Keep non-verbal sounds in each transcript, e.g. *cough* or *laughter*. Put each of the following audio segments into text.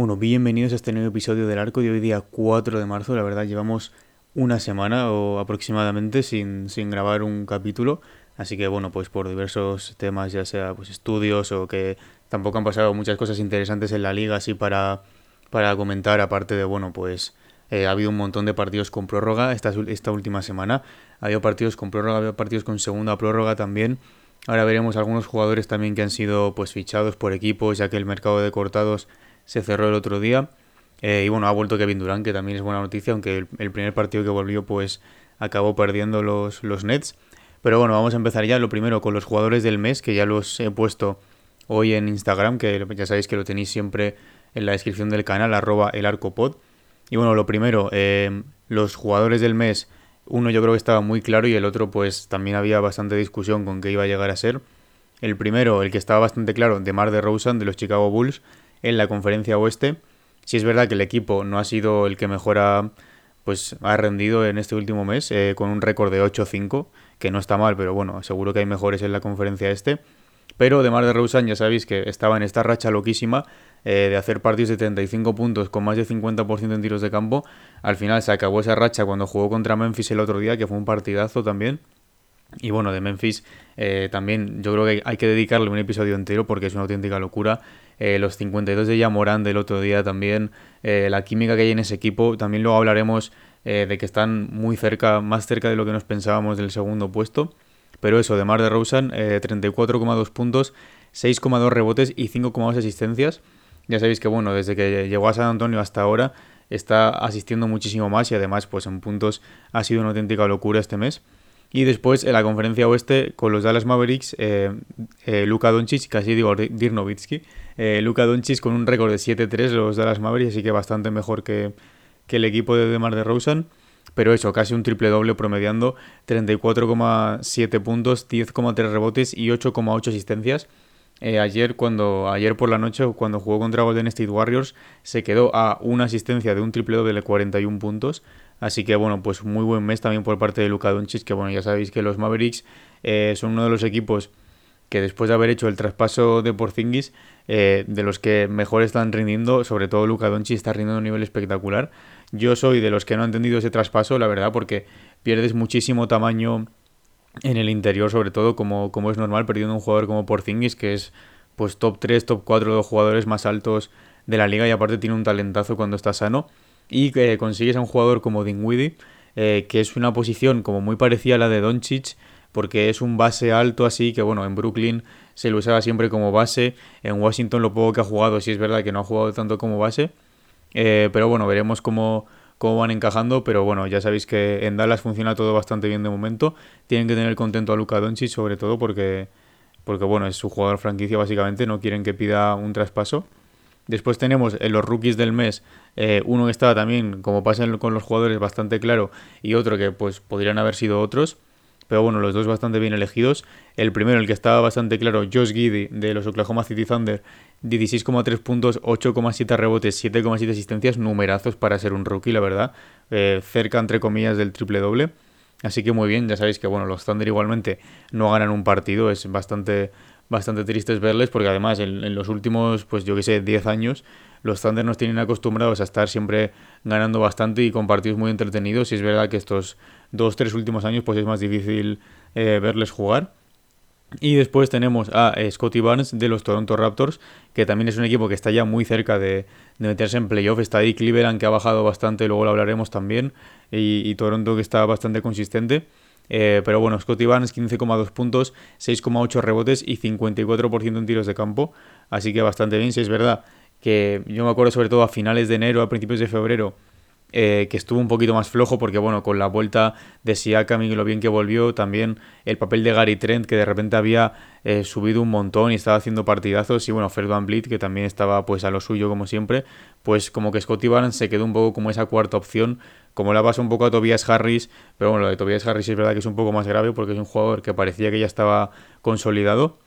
Bueno, bienvenidos a este nuevo episodio del arco de hoy día 4 de marzo. La verdad, llevamos una semana o aproximadamente sin, sin grabar un capítulo. Así que bueno, pues por diversos temas, ya sea pues estudios o que tampoco han pasado muchas cosas interesantes en la liga así para, para comentar, aparte de bueno, pues eh, ha habido un montón de partidos con prórroga esta, esta última semana. Ha habido partidos con prórroga, ha habido partidos con segunda prórroga también. Ahora veremos algunos jugadores también que han sido pues fichados por equipos, ya que el mercado de cortados se cerró el otro día. Eh, y bueno, ha vuelto Kevin Durant, que también es buena noticia, aunque el, primer partido que volvió pues acabó perdiendo los, los Nets. Pero bueno, vamos a empezar ya lo primero con los jugadores del mes, que ya los he puesto hoy en Instagram, que ya sabéis que lo tenéis siempre en la descripción del canal, arroba el arcopod. Y bueno, lo primero, eh, los jugadores del mes, uno yo creo que estaba muy claro y el otro pues también había bastante discusión con qué iba a llegar a ser. El primero, el que estaba bastante claro, de Mar de Rosen, de los Chicago Bulls, en la conferencia oeste. Si es verdad que el equipo no ha sido el que mejor ha, pues, ha rendido en este último mes, eh, con un récord de 8-5, que no está mal, pero bueno, seguro que hay mejores en la conferencia este. Pero de Mar de Rosen ya sabéis que estaba en esta racha loquísima eh, de hacer partidos de 35 puntos con más de 50% en tiros de campo. Al final se acabó esa racha cuando jugó contra Memphis el otro día, que fue un partidazo también. Y bueno, de Memphis eh, también yo creo que hay que dedicarle un episodio entero porque es una auténtica locura. Eh, los 52 de Yamorán del otro día también, eh, la química que hay en ese equipo, también luego hablaremos de que están muy cerca, más cerca de lo que nos pensábamos del segundo puesto. Pero eso, de Mar de Rosen, 34,2 puntos, 6,2 rebotes y 5,2 asistencias. Ya sabéis que bueno, desde que llegó a San Antonio hasta ahora está asistiendo muchísimo más y además pues en puntos ha sido una auténtica locura este mes. Y después en la conferencia oeste con los Dallas Mavericks, eh, eh, Luka Doncic, casi digo Dirnovitsky, eh, Luka Doncic con un récord de 7-3 los Dallas Mavericks, así que bastante mejor que, el equipo de DeMar DeRozan. Pero eso, casi un triple doble promediando 34,7 puntos, 10,3 rebotes y 8,8 asistencias. ayer, cuando, ayer por la noche, cuando jugó contra Golden State Warriors, se quedó a una asistencia de un triple doble de 41 puntos. Así que bueno, pues muy buen mes también por parte de Luka Doncic, que bueno, ya sabéis que los Mavericks eh, son uno de los equipos que después de haber hecho el traspaso de Porzingis, eh, de los que mejor están rindiendo, sobre todo Luka Doncic está rindiendo a un nivel espectacular. Yo soy de los que no han entendido ese traspaso, la verdad, porque pierdes muchísimo tamaño en el interior, sobre todo como, como es normal, perdiendo un jugador como Porzingis, que es pues top 3, top 4 de los jugadores más altos de la liga y aparte tiene un talentazo cuando está sano. Y que consigues a un jugador como Dinwiddie, eh, que es una posición como muy parecida a la de Doncic, porque es un base alto así, que bueno, en Brooklyn se lo usaba siempre como base, en Washington lo poco que ha jugado, sí es verdad que no ha jugado tanto como base, eh, pero bueno, veremos cómo, cómo van encajando, pero bueno, ya sabéis que en Dallas funciona todo bastante bien de momento, tienen que tener contento a Luka Doncic sobre todo porque, porque bueno, es su jugador franquicia básicamente, no quieren que pida un traspaso. Después tenemos en los rookies del mes, eh, uno que estaba también, como pasa con los jugadores, bastante claro, y otro que pues podrían haber sido otros. Pero bueno, los dos bastante bien elegidos. El primero, el que estaba bastante claro, Josh Giddy, de los Oklahoma City Thunder, 16,3 puntos, 8,7 rebotes, 7,7 asistencias, numerazos para ser un rookie, la verdad. Eh, cerca, entre comillas, del triple doble. Así que muy bien, ya sabéis que bueno, los Thunder igualmente no ganan un partido, es bastante bastante tristes verles porque además en, los últimos, pues yo que sé, 10 años, los Thunder nos tienen acostumbrados a estar siempre ganando bastante y con partidos muy entretenidos y es verdad que estos dos, tres últimos años pues es más difícil eh, verles jugar. Y después tenemos a eh, Scotty Barnes de los Toronto Raptors, que también es un equipo que está ya muy cerca de, meterse en playoff. Está ahí Cleveland que ha bajado bastante, luego lo hablaremos también, y Toronto que está bastante consistente. Eh, pero bueno, Scotty Barnes 15,2 puntos, 6,8 rebotes y 54% en tiros de campo. Así que bastante bien, si es verdad que yo me acuerdo sobre todo a finales de enero, a principios de febrero, eh, que estuvo un poquito más flojo porque, bueno, con la vuelta de Siakam y lo bien que volvió, también el papel de Gary Trent, que de repente había eh, subido un montón y estaba haciendo partidazos, y bueno, Van Vliet, que también estaba pues a lo suyo como siempre, pues como que Scotty Barnes se quedó un poco como esa cuarta opción, como la pasa un poco a Tobias Harris, pero bueno, lo de Tobias Harris es verdad que es un poco más grave porque es un jugador que parecía que ya estaba consolidado,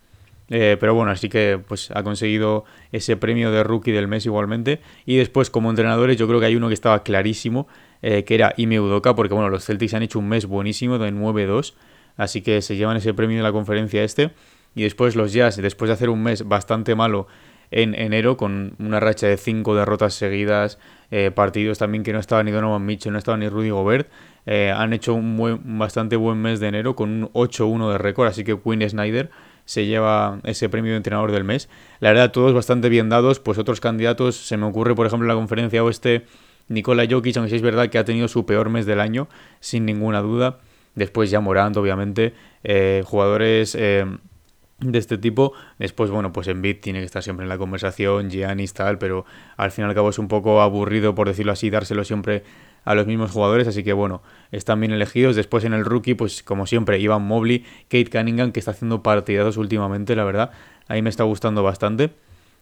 eh, pero bueno, así que pues ha conseguido ese premio de rookie del mes igualmente. Y después, como entrenadores, yo creo que hay uno que estaba clarísimo, eh, que era Ime Udoka, porque bueno, los Celtics han hecho un mes buenísimo de 9-2, así que se llevan ese premio de la conferencia este. Y después los Jazz, después de hacer un mes bastante malo en enero, con una racha de 5 derrotas seguidas, eh, partidos también que no estaba ni Donovan Mitchell, no estaba ni Rudy Gobert, han hecho un bastante buen mes de enero con un 8-1 de récord, así que Quinn Snyder se lleva ese premio de entrenador del mes. La verdad, todos bastante bien dados, pues otros candidatos, se me ocurre, por ejemplo, en la conferencia oeste, Nikola Jokic, aunque sí es verdad que ha tenido su peor mes del año, sin ninguna duda. Después ya Morant, obviamente, eh, jugadores... Eh, de este tipo. Después, bueno, pues Embiid tiene que estar siempre en la conversación, Giannis tal, pero al fin y al cabo es un poco aburrido, por decirlo así, dárselo siempre a los mismos jugadores, así que bueno, están bien elegidos. Después en el rookie, pues como siempre, Ivan Mobley, Kate Cunningham, que está haciendo partidados últimamente, la verdad. Ahí me está gustando bastante.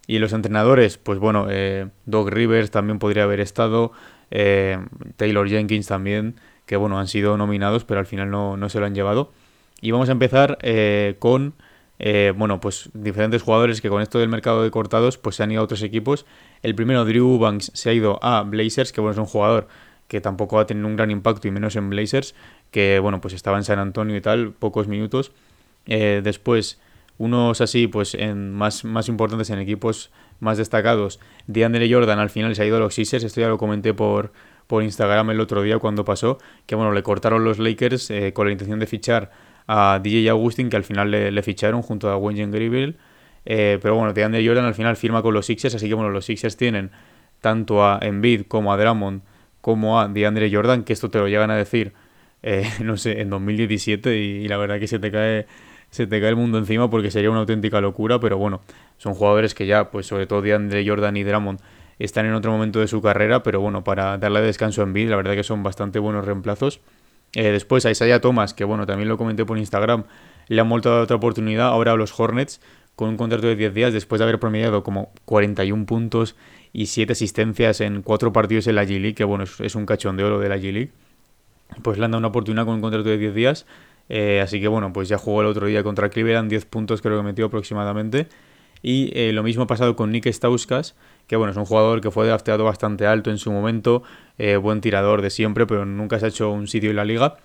Y los entrenadores, pues bueno, eh, Doc Rivers también podría haber estado, eh, Taylor Jenkins también, que bueno, han sido nominados, pero al final no, no se lo han llevado. Y vamos a empezar eh, con, bueno, pues diferentes jugadores que con esto del mercado de cortados, pues se han ido a otros equipos. El primero, Drew Banks, se ha ido a Blazers, que bueno, es un jugador que tampoco ha tenido un gran impacto y menos en Blazers, que bueno, pues estaba en San Antonio y tal, pocos minutos. Eh, después, unos así, pues en más, más importantes en equipos más destacados, DeAndre Jordan al final se ha ido a los Sixers, esto ya lo comenté por, por Instagram el otro día cuando pasó, que bueno, le cortaron los Lakers eh, con la intención de fichar a DJ Augustin, que al final le, ficharon junto a Wayne Gribble. Eh, pero bueno, DeAndre Jordan al final firma con los Sixers, así que bueno, los Sixers tienen tanto a Embiid como a Drummond como a DeAndre Jordan, que esto te lo llegan a decir, eh, *laughs* no sé, en 2017 y, la verdad que se te cae se te cae el mundo encima porque sería una auténtica locura, pero bueno, son jugadores que ya, pues sobre todo DeAndre Jordan y Drummond, están en otro momento de su carrera, pero bueno, para darle descanso en vida, la verdad que son bastante buenos reemplazos. Eh, después a Isaiah Thomas, que bueno, también lo comenté por Instagram, le han dar otra oportunidad ahora a los Hornets con un contrato de 10 días después de haber promediado como 41 puntos y 7 asistencias en 4 partidos en la G-League, que bueno, es, un cachón de oro de la G-League. Pues le han dado una oportunidad con un contrato de 10 días. Eh, así que bueno, pues ya jugó el otro día contra Cleveland, 10 puntos creo que metió aproximadamente. Y eh, lo mismo ha pasado con Nick Stauskas, que bueno, es un jugador que fue drafteado bastante alto en su momento, eh, buen tirador de siempre, pero nunca se ha hecho un sitio en la liga.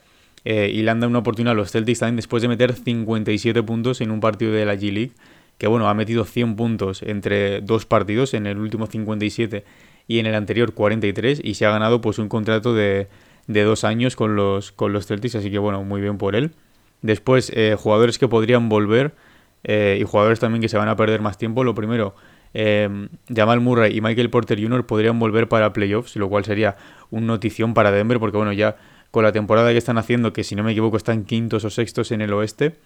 y le han dado una oportunidad a los Celtics también después de meter 57 puntos en un partido de la G-League que bueno, ha metido 100 puntos entre dos partidos, en el último 57 y en el anterior 43, y se ha ganado pues un contrato de, de dos años con los, con los Celtics, así que bueno, muy bien por él. Después, eh, jugadores que podrían volver eh, y jugadores también que se van a perder más tiempo. Lo primero, eh, Jamal Murray y Michael Porter Jr. podrían volver para playoffs, lo cual sería un notición para Denver, porque bueno, ya con la temporada que están haciendo, que si no me equivoco están quintos o sextos en el oeste,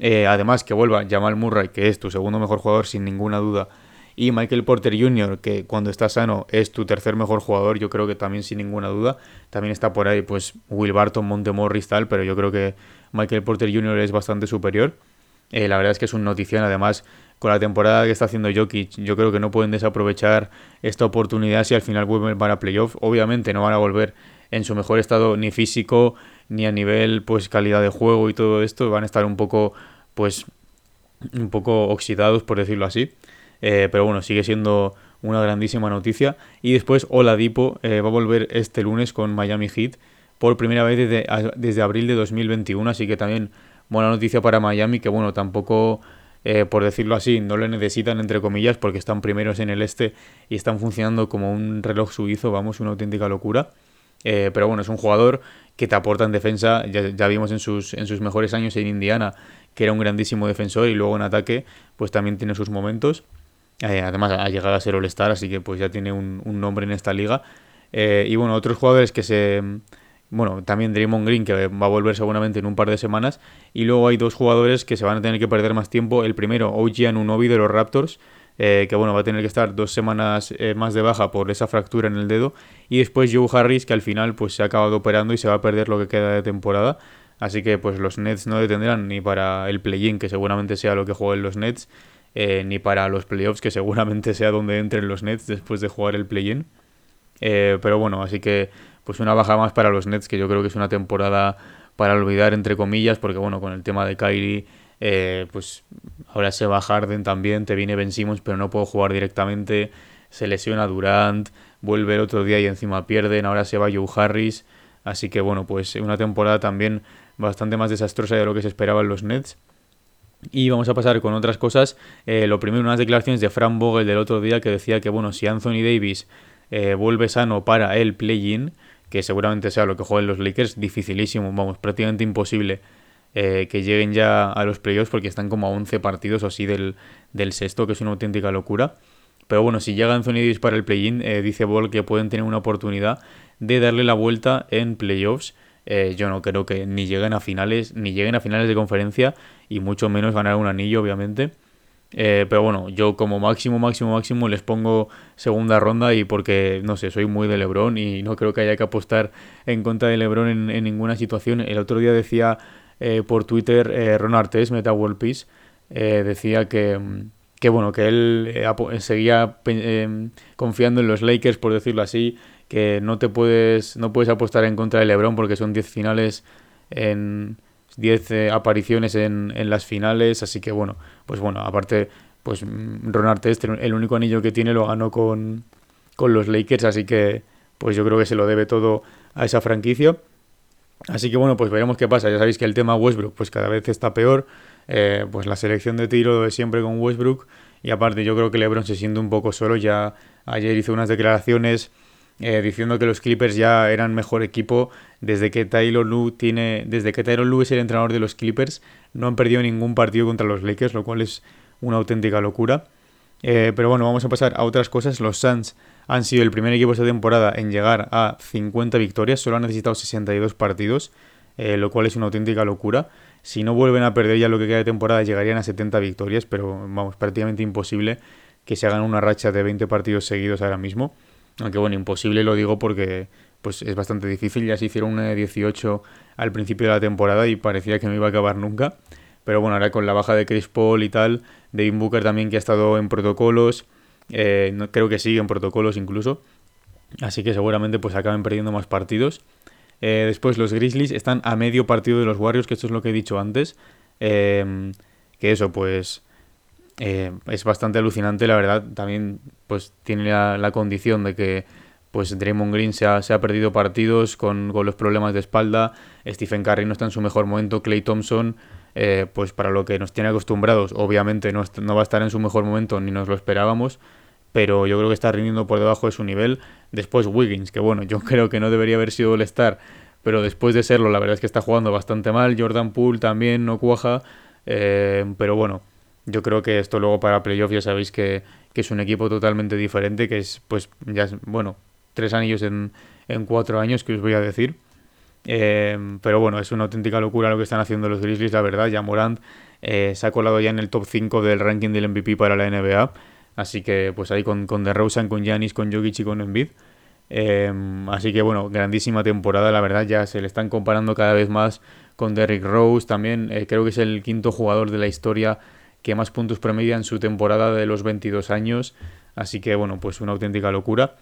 eh, además, que vuelva Jamal Murray, que es tu segundo mejor jugador sin ninguna duda, y Michael Porter Jr., que cuando está sano es tu tercer mejor jugador, yo creo que también sin ninguna duda. También está por ahí, pues, Will Barton, Montemorris, tal, pero yo creo que Michael Porter Jr. es bastante superior. Eh, la verdad es que es un notición, además, con la temporada que está haciendo Jokic, yo creo que no pueden desaprovechar esta oportunidad si al final vuelven para playoff. Obviamente no van a volver en su mejor estado ni físico ni a nivel pues calidad de juego y todo esto van a estar un poco pues un poco oxidados por decirlo así. Eh, pero bueno sigue siendo una grandísima noticia. Y después Oladipo eh, va a volver este lunes con Miami Heat por primera vez desde, desde abril de 2021 así que también buena noticia para Miami que bueno tampoco eh, por decirlo así, no lo necesitan entre comillas porque están primeros en el este y están funcionando como un reloj suizo, vamos, una auténtica locura. Eh, pero bueno, es un jugador que te aporta en defensa. Ya, vimos en sus, en sus mejores años en Indiana que era un grandísimo defensor y luego en ataque pues también tiene sus momentos. Eh, además ha llegado a ser All-Star, así que pues ya tiene un, nombre en esta liga. Eh, y bueno, otros jugadores que se... Bueno, también Draymond Green, que va a volver seguramente en un par de semanas. Y luego hay dos jugadores que se van a tener que perder más tiempo. El primero, OG Anunobi de los Raptors, eh, que bueno, va a tener que estar dos semanas eh, más de baja por esa fractura en el dedo. Y después Joe Harris, que al final pues se ha acabado operando y se va a perder lo que queda de temporada. Así que pues los Nets no detendrán ni para el play-in, que seguramente sea lo que jueguen los Nets, eh, ni para los playoffs, que seguramente sea donde entren los Nets después de jugar el play-in. pero bueno, así que pues una baja más para los Nets, que yo creo que es una temporada para olvidar, entre comillas, porque bueno, con el tema de Kyrie, eh, pues ahora se va Harden también, te viene Ben pero no puedo jugar directamente, se lesiona Durant, vuelve el otro día y encima pierden, ahora se va Joe Harris, así que bueno, pues una temporada también bastante más desastrosa de lo que se esperaba en los Nets. Y vamos a pasar con otras cosas. Eh, lo primero, unas declaraciones de Frank Vogel del otro día que decía que, bueno, si Anthony Davis eh, vuelve sano para el play-in, que seguramente sea lo que jueguen los Lakers, dificilísimo, vamos, prácticamente imposible eh, que lleguen ya a los playoffs porque están como a 11 partidos o así del, del sexto, que es una auténtica locura. Pero bueno, si llega Anthony Davis para el play-in, eh, dice Ball que pueden tener una oportunidad de darle la vuelta en playoffs. Eh, yo no creo que ni lleguen a finales, ni lleguen a finales de conferencia y mucho menos ganar un anillo, obviamente. Pero bueno, yo como máximo, máximo, máximo les pongo segunda ronda y porque, no sé, soy muy de Lebron y no creo que haya que apostar en contra de Lebron en, ninguna situación. El otro día decía eh, por Twitter eh, Ron Artes, Meta World Peace, eh, decía que, que, bueno, que él seguía confiando en los Lakers, por decirlo así, que no te puedes, no puedes apostar en contra de Lebron porque son 10 finales en 10 eh, apariciones en, en, las finales, así que bueno, pues bueno, aparte, pues mm, Ron Artest, el único anillo que tiene lo ganó con, con los Lakers, así que pues yo creo que se lo debe todo a esa franquicia. Así que bueno, pues veremos qué pasa. Ya sabéis que el tema Westbrook pues cada vez está peor. Eh, pues la selección de tiro de siempre con Westbrook. Y aparte yo creo que LeBron se siente un poco solo. Ya ayer hizo unas declaraciones eh, diciendo que los Clippers ya eran mejor equipo desde que Taylor Lue tiene, desde que Taylor Lue es el entrenador de los Clippers, no han perdido ningún partido contra los Lakers, lo cual es una auténtica locura. Eh, pero bueno, vamos a pasar a otras cosas. Los Suns han sido el primer equipo esta temporada en llegar a 50 victorias, solo han necesitado 62 partidos, eh, lo cual es una auténtica locura. Si no vuelven a perder ya lo que queda de temporada, llegarían a 70 victorias, pero vamos, prácticamente imposible que se hagan una racha de 20 partidos seguidos ahora mismo. Aunque bueno, imposible lo digo porque pues es bastante difícil. Ya se hicieron una de 18 al principio de la temporada y parecía que no iba a acabar nunca. Pero bueno, ahora con la baja de Chris Paul y tal, Devin Booker también que ha estado en protocolos, eh, creo que sigue en protocolos incluso. Así que seguramente pues acaben perdiendo más partidos. Eh, después los Grizzlies están a medio partido de los Warriors, que esto es lo que he dicho antes. Eh, que eso, pues es bastante alucinante, la verdad. También pues tiene la, condición de que pues Draymond Green se ha, se ha perdido partidos con, con, los problemas de espalda. Stephen Curry no está en su mejor momento. Clay Thompson, eh, pues para lo que nos tiene acostumbrados, obviamente no, no va a estar en su mejor momento ni nos lo esperábamos. Pero yo creo que está rindiendo por debajo de su nivel. Después Wiggins, que bueno, *laughs* yo creo que no debería haber sido el star, pero después de serlo, la verdad es que está jugando bastante mal. Jordan Poole también no cuaja. Eh, pero bueno, yo creo que esto luego para playoff ya sabéis que, es un equipo totalmente diferente, que es, pues, ya bueno, tres anillos en, en cuatro años, que os voy a decir. Eh, pero bueno, es una auténtica locura lo que están haciendo los Grizzlies, la verdad. Ya Morant eh, se ha colado ya en el top 5 del ranking del MVP para la NBA. Así que, pues ahí con, con DeRozan, con Giannis, con Jokic y con Embiid. Eh, así que bueno, grandísima temporada, la verdad. Ya se le están comparando cada vez más con Derrick Rose también. creo que es el quinto jugador de la historia que más puntos promedia en su temporada de los 22 años. Así que bueno, pues una auténtica locura.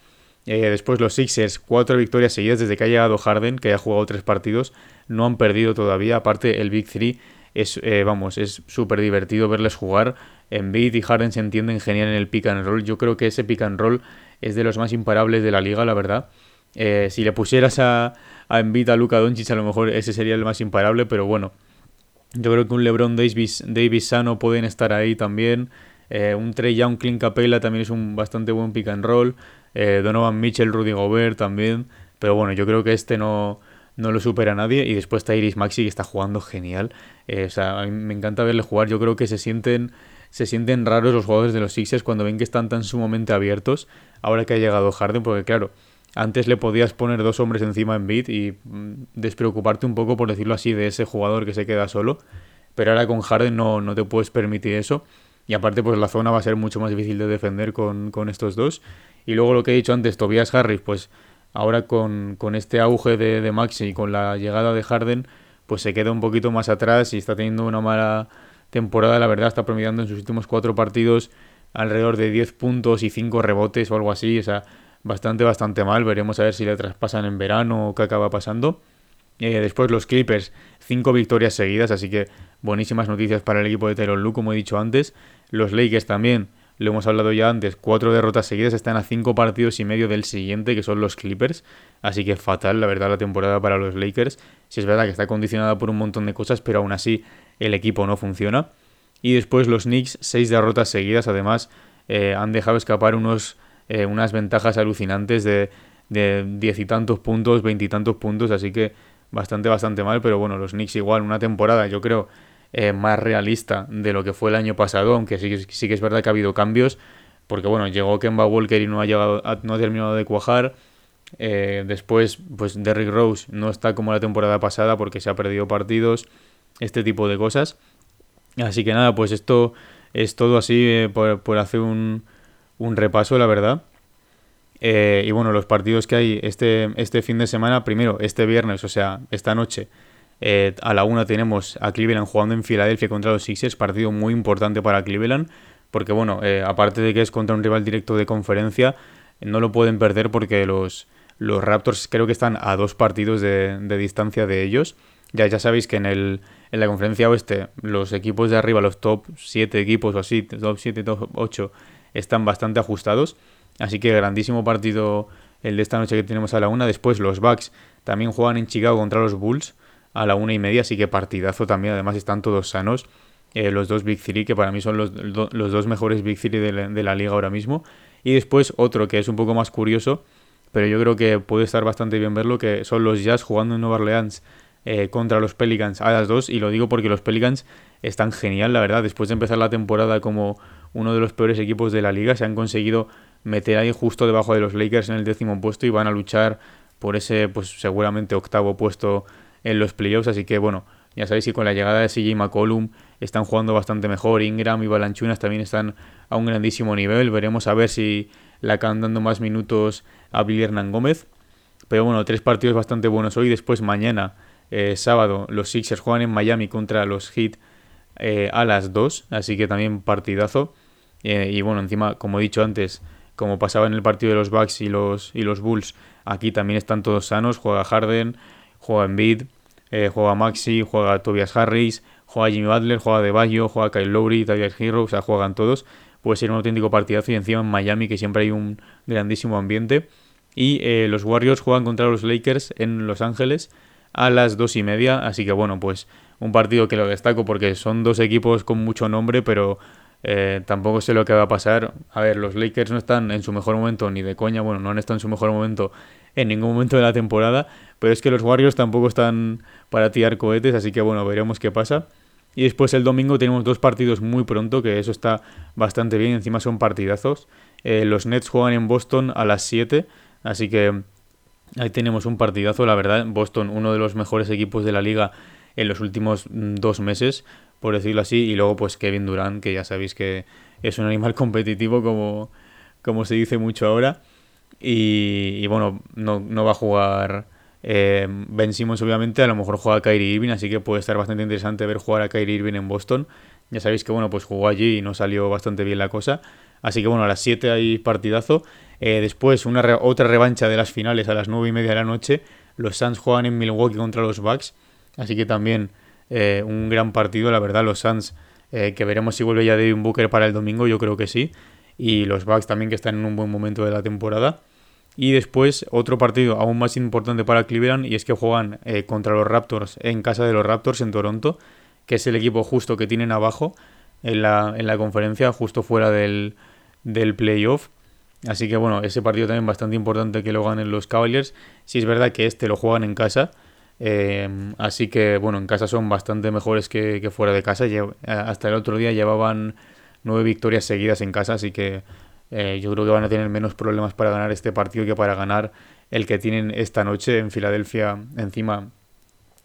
Eh, después los Sixers, cuatro victorias seguidas desde que ha llegado Harden, que ha jugado tres partidos, no han perdido todavía. Aparte, el Big Three es, eh, vamos, es súper divertido verles jugar. Embiid y Harden se entienden genial en el pick and roll. Yo creo que ese pick and roll es de los más imparables de la liga, la verdad. Eh, si le pusieras a, a Embiid a Luka Doncic, a lo mejor ese sería el más imparable, pero bueno, yo creo que un LeBron Davis, Davis sano pueden estar ahí también. Un Trey Young, Clint Capella también es un bastante buen pick and roll. Eh, Donovan Mitchell, Rudy Gobert también. Pero bueno, yo creo que este no, no lo supera nadie. Y después está Iris Maxi que está jugando genial. Eh, o sea, me encanta verle jugar. Yo creo que se sienten, se sienten raros los jugadores de los Sixers cuando ven que están tan sumamente abiertos. Ahora que ha llegado Harden, porque claro, antes le podías poner dos hombres encima en beat y mm, despreocuparte un poco, por decirlo así, de ese jugador que se queda solo. Pero ahora con Harden no, no te puedes permitir eso. Y aparte, pues la zona va a ser mucho más difícil de defender con, estos dos. Y luego lo que he dicho antes, Tobias Harris, pues ahora con, este auge de, de Maxi y con la llegada de Harden, pues se queda un poquito más atrás y está teniendo una mala temporada. La verdad, está promediando en sus últimos cuatro partidos alrededor de 10 puntos y 5 rebotes o algo así. O sea, bastante, bastante mal. Veremos a ver si le traspasan en verano o qué acaba pasando. Eh, después los Clippers, 5 victorias seguidas, así que buenísimas noticias para el equipo de Taylor Lu, como he dicho antes. Los Lakers también, lo hemos hablado ya antes, 4 derrotas seguidas, están a 5 partidos y medio del siguiente, que son los Clippers. Así que fatal, la verdad, la temporada para los Lakers. Si es verdad que está condicionada por un montón de cosas, pero aún así el equipo no funciona. Y después los Knicks, 6 derrotas seguidas, además eh, han dejado escapar unos, eh, unas ventajas alucinantes de, de diez y tantos puntos, veintitantos puntos, así que bastante, bastante mal, pero bueno, los Knicks igual, una temporada yo creo eh, más realista de lo que fue el año pasado, aunque sí, sí que es verdad que ha habido cambios, porque bueno, llegó Kemba Walker y no ha, llegado, no ha terminado de cuajar, después pues Derrick Rose no está como la temporada pasada porque se ha perdido partidos, este tipo de cosas. Así que nada, pues esto es todo así eh, por, hacer un, un, repaso, la verdad. Eh, y bueno, los partidos que hay este, este fin de semana, primero, este viernes, o sea, esta noche, eh, a la una tenemos a Cleveland jugando en Filadelfia contra los Sixers, partido muy importante para Cleveland, porque bueno, aparte de que es contra un rival directo de conferencia, no lo pueden perder porque los, los Raptors creo que están a dos partidos de, de distancia de ellos. Ya, ya sabéis que en, el, en la conferencia oeste los equipos de arriba, los top 7 equipos o así, top 7, top 8, están bastante ajustados. Así que grandísimo partido el de esta noche que tenemos a la una. Después los Bucks también juegan en Chicago contra los Bulls a la una y media, así que partidazo también. Además están todos sanos. Eh, los dos Big Three, que para mí son los, dos mejores Big Three de la, de la liga ahora mismo. Y después otro que es un poco más curioso, pero yo creo que puede estar bastante bien verlo, que son los Jazz jugando en Nueva Orleans eh, contra los Pelicans a las dos y lo digo porque los Pelicans están genial, la verdad. Después de empezar la temporada como uno de los peores equipos de la liga, se han conseguido meter ahí justo debajo de los Lakers en el décimo puesto y van a luchar por ese, pues seguramente octavo puesto en los playoffs. Así que bueno, ya sabéis que con la llegada de CJ McCollum están jugando bastante mejor. Ingram y Balanchunas también están a un grandísimo nivel. Veremos a ver si le acaban dando más minutos a Billy Gómez. Pero bueno, tres partidos bastante buenos hoy. Después mañana eh, sábado los Sixers juegan en Miami contra los Heat eh, a las 2, así que también partidazo. Eh, y bueno, encima, como he dicho antes, como pasaba en el partido de los Bucks y los, y los Bulls, aquí también están todos sanos. Juega Harden, juega Embiid, juega Maxi, juega Tobias Harris, juega Jimmy Butler, juega De Bayo, juega Kyle Lowry, Tyler Hero, o sea, juegan todos. Puede ser un auténtico partidazo y encima en Miami, que siempre hay un grandísimo ambiente. Y los Warriors juegan contra los Lakers en Los Ángeles a las dos y media. Así que bueno, pues un partido que lo destaco porque son dos equipos con mucho nombre, pero eh, tampoco sé lo que va a pasar. A ver, los Lakers no están en su mejor momento ni de coña, bueno, no han estado en su mejor momento en ningún momento de la temporada, pero es que los Warriors tampoco están para tirar cohetes, así que bueno, veremos qué pasa. Y después el domingo tenemos dos partidos muy pronto, que eso está bastante bien, encima son partidazos. Eh, los Nets juegan en Boston a las 7, así que Ahí tenemos un partidazo, la verdad. Boston, uno de los mejores equipos de la liga en los últimos mm, dos meses, por decirlo así. Y luego, pues Kevin Durant, que ya sabéis que es un animal *laughs* competitivo, como, como se dice mucho ahora. Y, bueno, no, no, va a jugar eh, Ben Simmons, obviamente. A lo mejor juega Kyrie Irving, así que puede estar bastante interesante ver jugar a Kyrie Irving en Boston. Ya sabéis que, bueno, pues jugó allí y no salió bastante bien la cosa. Así que, bueno, a las 7 hay partidazo. Eh, después, una otra revancha de las finales a las 9 y media de la noche. Los Suns juegan en Milwaukee contra los Bucks. Así que también eh, un gran partido, la verdad. Los Suns, eh, que veremos si vuelve ya Devin Booker para el domingo, yo creo que sí. Y los Bucks también, que están en un buen momento de la temporada. Y después, otro partido aún más importante para Cleveland, y es que juegan contra los Raptors en casa de los Raptors en Toronto, que es el equipo justo que tienen abajo en la, en la conferencia, justo fuera del, del playoff. Así que bueno, ese partido también bastante importante que lo ganen los Cavaliers. Si es verdad que este lo juegan en casa. Eh, así que bueno, en casa son bastante mejores que, fuera de casa. hasta el otro día llevaban nueve victorias seguidas en casa, así que eh, yo creo que van a tener menos problemas para ganar este partido que para ganar el que tienen esta noche en Filadelfia, encima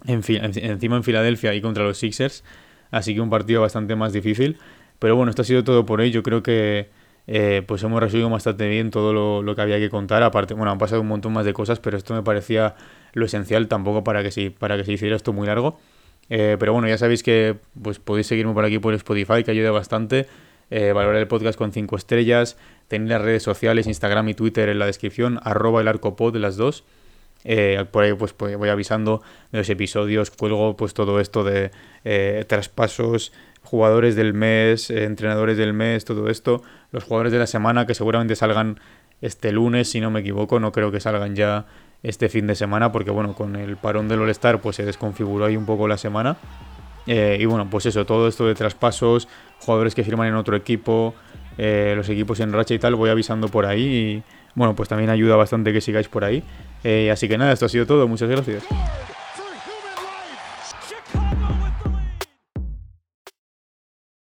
en, encima en Filadelfia y contra los Sixers. Así que un partido bastante más difícil. Pero bueno, esto ha sido todo por hoy. Yo creo que eh, pues hemos resumido bastante bien todo lo, que había que contar. Aparte, bueno, han pasado un montón más de cosas, pero esto me parecía lo esencial tampoco para que, sí, para que se hiciera esto muy largo. Eh, pero bueno, ya sabéis que pues, podéis seguirme por aquí por Spotify, que ayuda bastante. Eh, valorar el podcast con 5 estrellas. Tenéis las redes sociales, Instagram y Twitter en la descripción, arroba el arcopod de las dos. Eh, por ahí pues, voy avisando de los episodios, cuelgo pues todo esto de eh, traspasos, jugadores del mes, entrenadores del mes, todo esto, los jugadores de la semana que seguramente salgan este lunes, si no me equivoco, no creo que salgan ya este fin de semana, porque bueno, con el parón del All-Star pues se desconfiguró ahí un poco la semana. Eh, y bueno, pues eso, todo esto de traspasos, jugadores que firman en otro equipo, eh, los equipos en racha y tal, voy avisando por ahí. Y bueno, pues también ayuda bastante que sigáis por ahí. Eh, así que nada, esto ha sido todo. Muchas gracias.